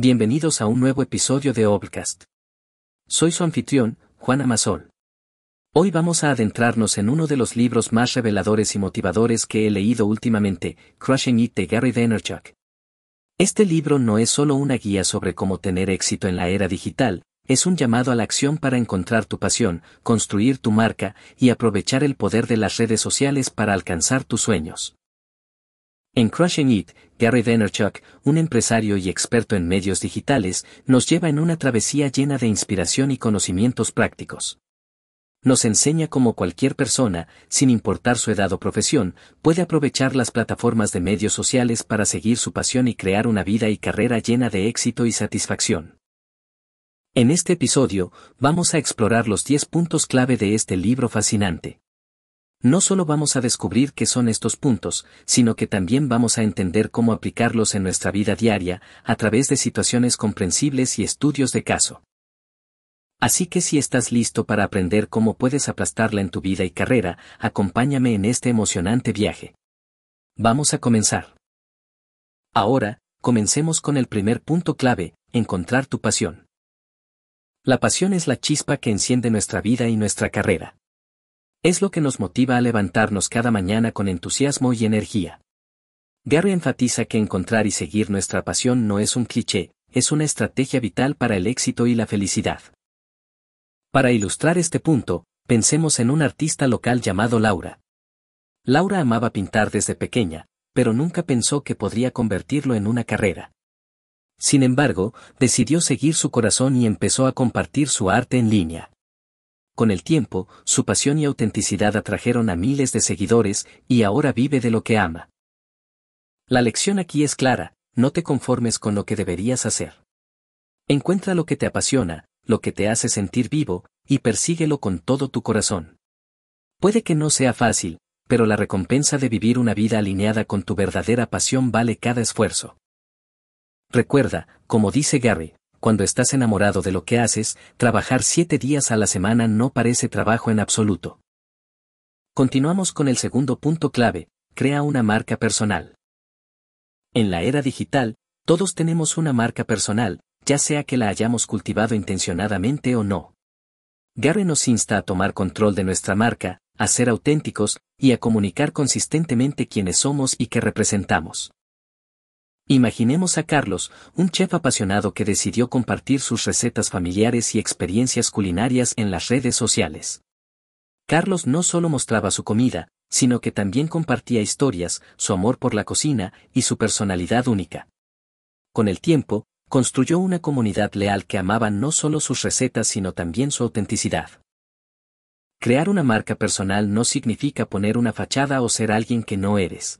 Bienvenidos a un nuevo episodio de Obcast. Soy su anfitrión, Juan Amasol. Hoy vamos a adentrarnos en uno de los libros más reveladores y motivadores que he leído últimamente, Crushing It de Gary Vaynerchuk. Este libro no es solo una guía sobre cómo tener éxito en la era digital, es un llamado a la acción para encontrar tu pasión, construir tu marca y aprovechar el poder de las redes sociales para alcanzar tus sueños. En Crushing It, Gary Vaynerchuk, un empresario y experto en medios digitales, nos lleva en una travesía llena de inspiración y conocimientos prácticos. Nos enseña cómo cualquier persona, sin importar su edad o profesión, puede aprovechar las plataformas de medios sociales para seguir su pasión y crear una vida y carrera llena de éxito y satisfacción. En este episodio, vamos a explorar los 10 puntos clave de este libro fascinante. No solo vamos a descubrir qué son estos puntos, sino que también vamos a entender cómo aplicarlos en nuestra vida diaria, a través de situaciones comprensibles y estudios de caso. Así que si estás listo para aprender cómo puedes aplastarla en tu vida y carrera, acompáñame en este emocionante viaje. Vamos a comenzar. Ahora, comencemos con el primer punto clave, encontrar tu pasión. La pasión es la chispa que enciende nuestra vida y nuestra carrera. Es lo que nos motiva a levantarnos cada mañana con entusiasmo y energía. Gary enfatiza que encontrar y seguir nuestra pasión no es un cliché, es una estrategia vital para el éxito y la felicidad. Para ilustrar este punto, pensemos en un artista local llamado Laura. Laura amaba pintar desde pequeña, pero nunca pensó que podría convertirlo en una carrera. Sin embargo, decidió seguir su corazón y empezó a compartir su arte en línea. Con el tiempo, su pasión y autenticidad atrajeron a miles de seguidores, y ahora vive de lo que ama. La lección aquí es clara, no te conformes con lo que deberías hacer. Encuentra lo que te apasiona, lo que te hace sentir vivo, y persíguelo con todo tu corazón. Puede que no sea fácil, pero la recompensa de vivir una vida alineada con tu verdadera pasión vale cada esfuerzo. Recuerda, como dice Gary, cuando estás enamorado de lo que haces, trabajar siete días a la semana no parece trabajo en absoluto. Continuamos con el segundo punto clave, crea una marca personal. En la era digital, todos tenemos una marca personal, ya sea que la hayamos cultivado intencionadamente o no. Gary nos insta a tomar control de nuestra marca, a ser auténticos, y a comunicar consistentemente quiénes somos y qué representamos. Imaginemos a Carlos, un chef apasionado que decidió compartir sus recetas familiares y experiencias culinarias en las redes sociales. Carlos no solo mostraba su comida, sino que también compartía historias, su amor por la cocina y su personalidad única. Con el tiempo, construyó una comunidad leal que amaba no solo sus recetas sino también su autenticidad. Crear una marca personal no significa poner una fachada o ser alguien que no eres.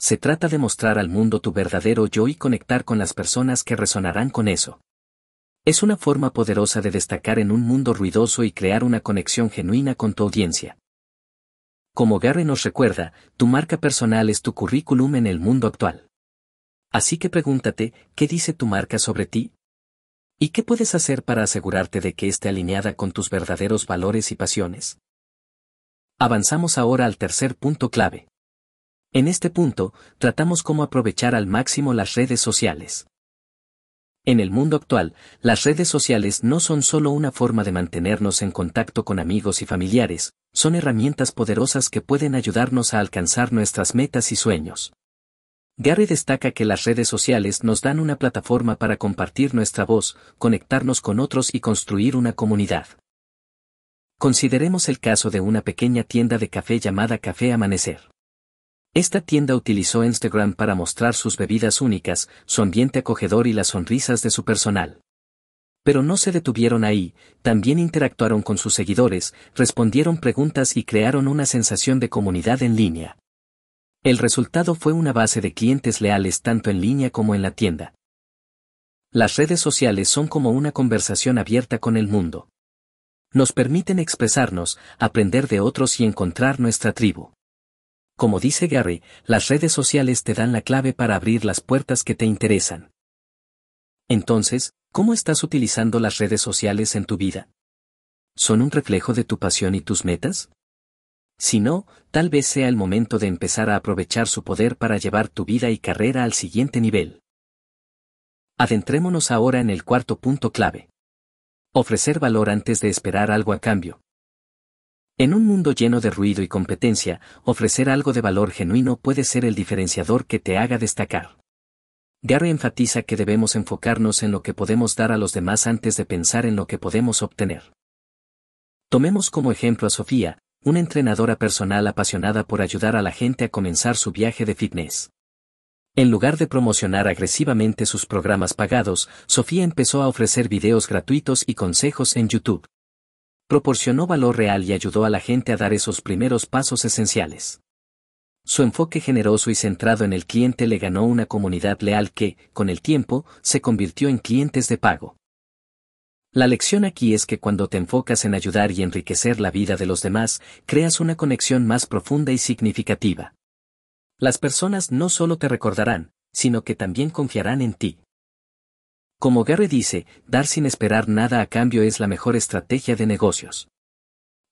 Se trata de mostrar al mundo tu verdadero yo y conectar con las personas que resonarán con eso. Es una forma poderosa de destacar en un mundo ruidoso y crear una conexión genuina con tu audiencia. Como Gary nos recuerda, tu marca personal es tu currículum en el mundo actual. Así que pregúntate, ¿qué dice tu marca sobre ti? ¿Y qué puedes hacer para asegurarte de que esté alineada con tus verdaderos valores y pasiones? Avanzamos ahora al tercer punto clave. En este punto, tratamos cómo aprovechar al máximo las redes sociales. En el mundo actual, las redes sociales no son solo una forma de mantenernos en contacto con amigos y familiares, son herramientas poderosas que pueden ayudarnos a alcanzar nuestras metas y sueños. Gary destaca que las redes sociales nos dan una plataforma para compartir nuestra voz, conectarnos con otros y construir una comunidad. Consideremos el caso de una pequeña tienda de café llamada Café Amanecer. Esta tienda utilizó Instagram para mostrar sus bebidas únicas, su ambiente acogedor y las sonrisas de su personal. Pero no se detuvieron ahí, también interactuaron con sus seguidores, respondieron preguntas y crearon una sensación de comunidad en línea. El resultado fue una base de clientes leales tanto en línea como en la tienda. Las redes sociales son como una conversación abierta con el mundo. Nos permiten expresarnos, aprender de otros y encontrar nuestra tribu. Como dice Gary, las redes sociales te dan la clave para abrir las puertas que te interesan. Entonces, ¿cómo estás utilizando las redes sociales en tu vida? ¿Son un reflejo de tu pasión y tus metas? Si no, tal vez sea el momento de empezar a aprovechar su poder para llevar tu vida y carrera al siguiente nivel. Adentrémonos ahora en el cuarto punto clave. Ofrecer valor antes de esperar algo a cambio. En un mundo lleno de ruido y competencia, ofrecer algo de valor genuino puede ser el diferenciador que te haga destacar. Gary enfatiza que debemos enfocarnos en lo que podemos dar a los demás antes de pensar en lo que podemos obtener. Tomemos como ejemplo a Sofía, una entrenadora personal apasionada por ayudar a la gente a comenzar su viaje de fitness. En lugar de promocionar agresivamente sus programas pagados, Sofía empezó a ofrecer videos gratuitos y consejos en YouTube. Proporcionó valor real y ayudó a la gente a dar esos primeros pasos esenciales. Su enfoque generoso y centrado en el cliente le ganó una comunidad leal que, con el tiempo, se convirtió en clientes de pago. La lección aquí es que cuando te enfocas en ayudar y enriquecer la vida de los demás, creas una conexión más profunda y significativa. Las personas no solo te recordarán, sino que también confiarán en ti. Como Gary dice, dar sin esperar nada a cambio es la mejor estrategia de negocios.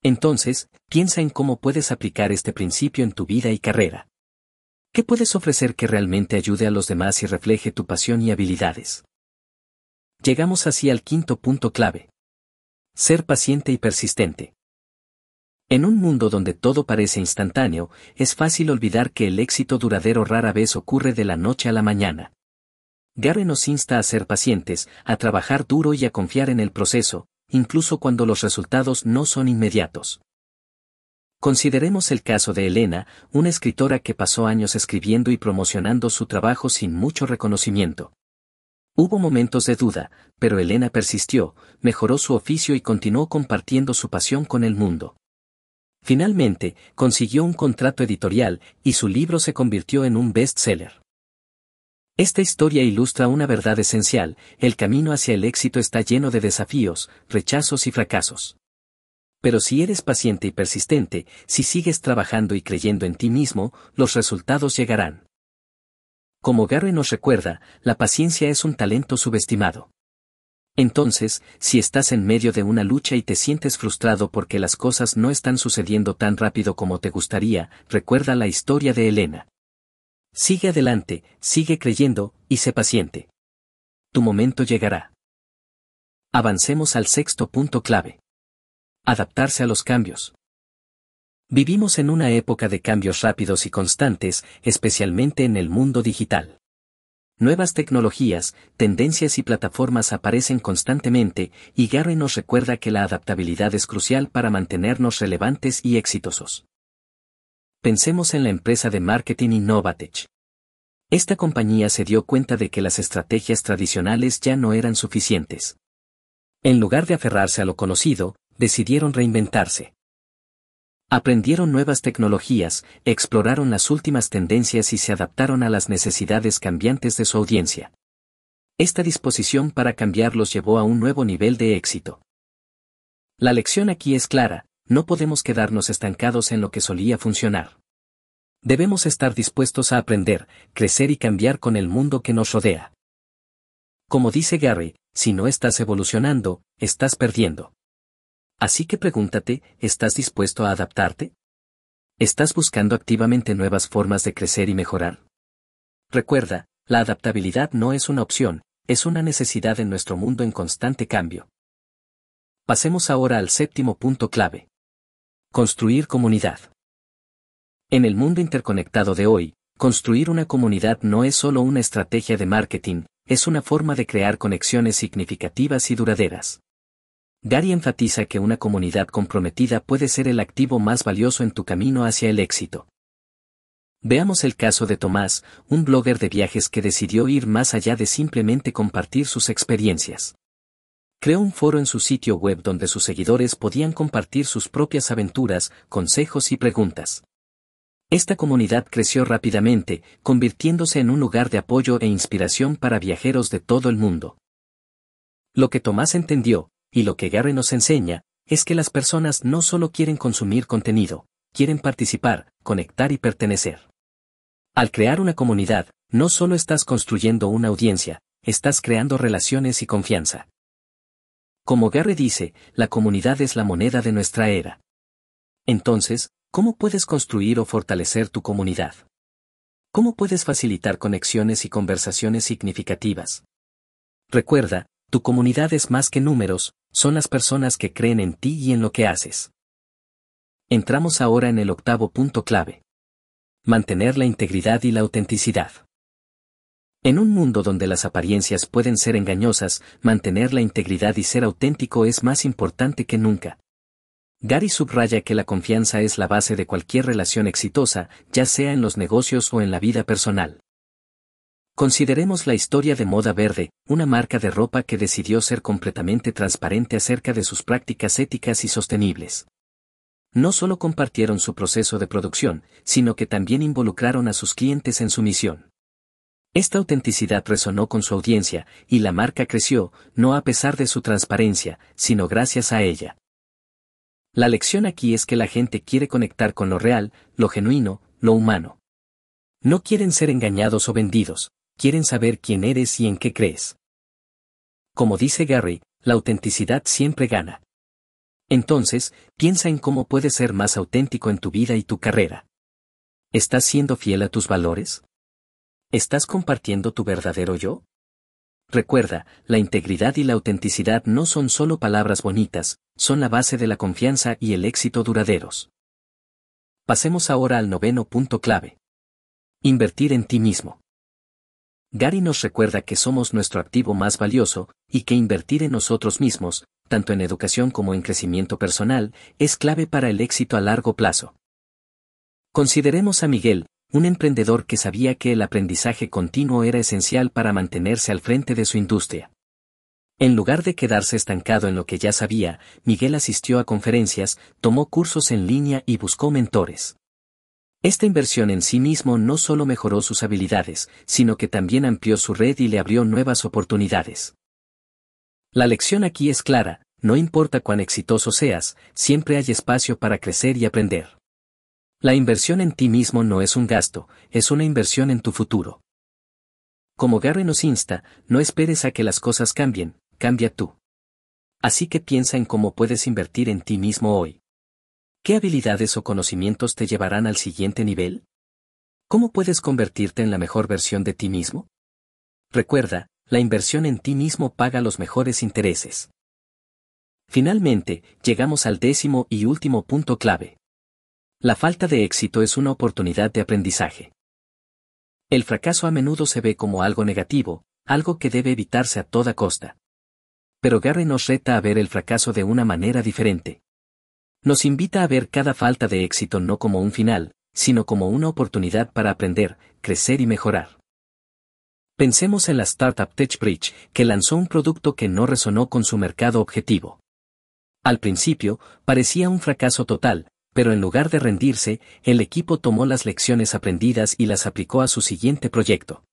Entonces, piensa en cómo puedes aplicar este principio en tu vida y carrera. ¿Qué puedes ofrecer que realmente ayude a los demás y refleje tu pasión y habilidades? Llegamos así al quinto punto clave. Ser paciente y persistente. En un mundo donde todo parece instantáneo, es fácil olvidar que el éxito duradero rara vez ocurre de la noche a la mañana. Gary nos insta a ser pacientes, a trabajar duro y a confiar en el proceso, incluso cuando los resultados no son inmediatos. Consideremos el caso de Elena, una escritora que pasó años escribiendo y promocionando su trabajo sin mucho reconocimiento. Hubo momentos de duda, pero Elena persistió, mejoró su oficio y continuó compartiendo su pasión con el mundo. Finalmente, consiguió un contrato editorial, y su libro se convirtió en un bestseller. Esta historia ilustra una verdad esencial, el camino hacia el éxito está lleno de desafíos, rechazos y fracasos. Pero si eres paciente y persistente, si sigues trabajando y creyendo en ti mismo, los resultados llegarán. Como Gary nos recuerda, la paciencia es un talento subestimado. Entonces, si estás en medio de una lucha y te sientes frustrado porque las cosas no están sucediendo tan rápido como te gustaría, recuerda la historia de Elena. Sigue adelante, sigue creyendo, y sé paciente. Tu momento llegará. Avancemos al sexto punto clave. Adaptarse a los cambios. Vivimos en una época de cambios rápidos y constantes, especialmente en el mundo digital. Nuevas tecnologías, tendencias y plataformas aparecen constantemente, y Gary nos recuerda que la adaptabilidad es crucial para mantenernos relevantes y exitosos. Pensemos en la empresa de marketing Innovatech. Esta compañía se dio cuenta de que las estrategias tradicionales ya no eran suficientes. En lugar de aferrarse a lo conocido, decidieron reinventarse. Aprendieron nuevas tecnologías, exploraron las últimas tendencias y se adaptaron a las necesidades cambiantes de su audiencia. Esta disposición para cambiar los llevó a un nuevo nivel de éxito. La lección aquí es clara, no podemos quedarnos estancados en lo que solía funcionar. Debemos estar dispuestos a aprender, crecer y cambiar con el mundo que nos rodea. Como dice Gary, si no estás evolucionando, estás perdiendo. Así que pregúntate, ¿estás dispuesto a adaptarte? ¿Estás buscando activamente nuevas formas de crecer y mejorar? Recuerda, la adaptabilidad no es una opción, es una necesidad en nuestro mundo en constante cambio. Pasemos ahora al séptimo punto clave. Construir comunidad. En el mundo interconectado de hoy, construir una comunidad no es solo una estrategia de marketing, es una forma de crear conexiones significativas y duraderas. Gary enfatiza que una comunidad comprometida puede ser el activo más valioso en tu camino hacia el éxito. Veamos el caso de Tomás, un blogger de viajes que decidió ir más allá de simplemente compartir sus experiencias. Creó un foro en su sitio web donde sus seguidores podían compartir sus propias aventuras, consejos y preguntas. Esta comunidad creció rápidamente, convirtiéndose en un lugar de apoyo e inspiración para viajeros de todo el mundo. Lo que Tomás entendió, y lo que Gary nos enseña, es que las personas no solo quieren consumir contenido, quieren participar, conectar y pertenecer. Al crear una comunidad, no solo estás construyendo una audiencia, estás creando relaciones y confianza. Como Gary dice, la comunidad es la moneda de nuestra era. Entonces, ¿cómo puedes construir o fortalecer tu comunidad? ¿Cómo puedes facilitar conexiones y conversaciones significativas? Recuerda, tu comunidad es más que números, son las personas que creen en ti y en lo que haces. Entramos ahora en el octavo punto clave. Mantener la integridad y la autenticidad. En un mundo donde las apariencias pueden ser engañosas, mantener la integridad y ser auténtico es más importante que nunca. Gary subraya que la confianza es la base de cualquier relación exitosa, ya sea en los negocios o en la vida personal. Consideremos la historia de Moda Verde, una marca de ropa que decidió ser completamente transparente acerca de sus prácticas éticas y sostenibles. No solo compartieron su proceso de producción, sino que también involucraron a sus clientes en su misión. Esta autenticidad resonó con su audiencia, y la marca creció, no a pesar de su transparencia, sino gracias a ella. La lección aquí es que la gente quiere conectar con lo real, lo genuino, lo humano. No quieren ser engañados o vendidos, quieren saber quién eres y en qué crees. Como dice Gary, la autenticidad siempre gana. Entonces, piensa en cómo puedes ser más auténtico en tu vida y tu carrera. ¿Estás siendo fiel a tus valores? ¿Estás compartiendo tu verdadero yo? Recuerda, la integridad y la autenticidad no son solo palabras bonitas, son la base de la confianza y el éxito duraderos. Pasemos ahora al noveno punto clave. Invertir en ti mismo. Gary nos recuerda que somos nuestro activo más valioso, y que invertir en nosotros mismos, tanto en educación como en crecimiento personal, es clave para el éxito a largo plazo. Consideremos a Miguel, un emprendedor que sabía que el aprendizaje continuo era esencial para mantenerse al frente de su industria. En lugar de quedarse estancado en lo que ya sabía, Miguel asistió a conferencias, tomó cursos en línea y buscó mentores. Esta inversión en sí mismo no solo mejoró sus habilidades, sino que también amplió su red y le abrió nuevas oportunidades. La lección aquí es clara, no importa cuán exitoso seas, siempre hay espacio para crecer y aprender. La inversión en ti mismo no es un gasto, es una inversión en tu futuro. Como Gary nos insta, no esperes a que las cosas cambien, cambia tú. Así que piensa en cómo puedes invertir en ti mismo hoy. ¿Qué habilidades o conocimientos te llevarán al siguiente nivel? ¿Cómo puedes convertirte en la mejor versión de ti mismo? Recuerda, la inversión en ti mismo paga los mejores intereses. Finalmente, llegamos al décimo y último punto clave. La falta de éxito es una oportunidad de aprendizaje. El fracaso a menudo se ve como algo negativo, algo que debe evitarse a toda costa. Pero Gary nos reta a ver el fracaso de una manera diferente. Nos invita a ver cada falta de éxito no como un final, sino como una oportunidad para aprender, crecer y mejorar. Pensemos en la startup TechBridge, que lanzó un producto que no resonó con su mercado objetivo. Al principio, parecía un fracaso total, pero en lugar de rendirse, el equipo tomó las lecciones aprendidas y las aplicó a su siguiente proyecto.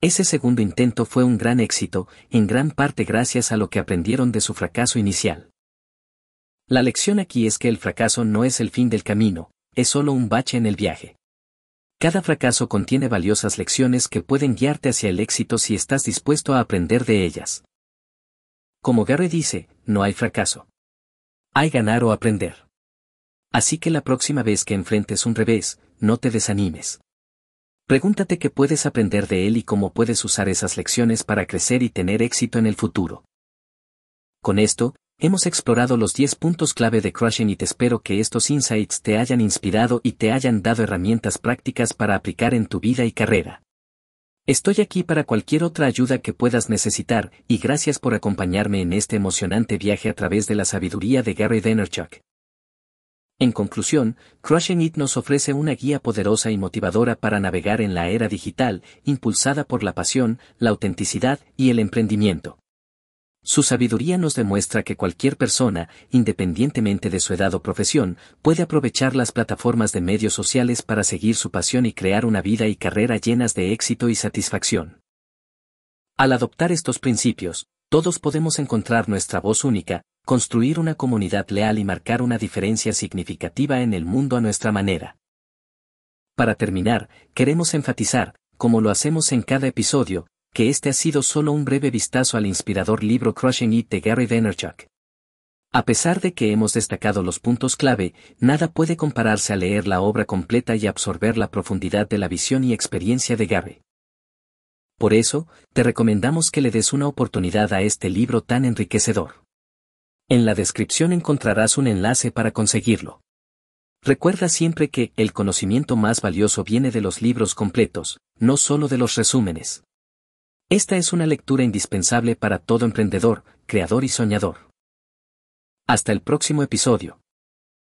Ese segundo intento fue un gran éxito, en gran parte gracias a lo que aprendieron de su fracaso inicial. La lección aquí es que el fracaso no es el fin del camino, es solo un bache en el viaje. Cada fracaso contiene valiosas lecciones que pueden guiarte hacia el éxito si estás dispuesto a aprender de ellas. Como Gary dice, no hay fracaso. Hay ganar o aprender. Así que la próxima vez que enfrentes un revés, no te desanimes. Pregúntate qué puedes aprender de él y cómo puedes usar esas lecciones para crecer y tener éxito en el futuro. Con esto, Hemos explorado los 10 puntos clave de Crushing y te espero que estos insights te hayan inspirado y te hayan dado herramientas prácticas para aplicar en tu vida y carrera. Estoy aquí para cualquier otra ayuda que puedas necesitar, y gracias por acompañarme en este emocionante viaje a través de la sabiduría de Gary Vaynerchuk. En conclusión, Crushing It nos ofrece una guía poderosa y motivadora para navegar en la era digital, impulsada por la pasión, la autenticidad y el emprendimiento. Su sabiduría nos demuestra que cualquier persona, independientemente de su edad o profesión, puede aprovechar las plataformas de medios sociales para seguir su pasión y crear una vida y carrera llenas de éxito y satisfacción. Al adoptar estos principios, todos podemos encontrar nuestra voz única, construir una comunidad leal y marcar una diferencia significativa en el mundo a nuestra manera. Para terminar, queremos enfatizar, como lo hacemos en cada episodio, que este ha sido solo un breve vistazo al inspirador libro Crushing It de Gary Vaynerchuk. A pesar de que hemos destacado los puntos clave, nada puede compararse a leer la obra completa y absorber la profundidad de la visión y experiencia de Gary. Por eso, te recomendamos que le des una oportunidad a este libro tan enriquecedor. En la descripción encontrarás un enlace para conseguirlo. Recuerda siempre que el conocimiento más valioso viene de los libros completos, no solo de los resúmenes. Esta es una lectura indispensable para todo emprendedor, creador y soñador. Hasta el próximo episodio.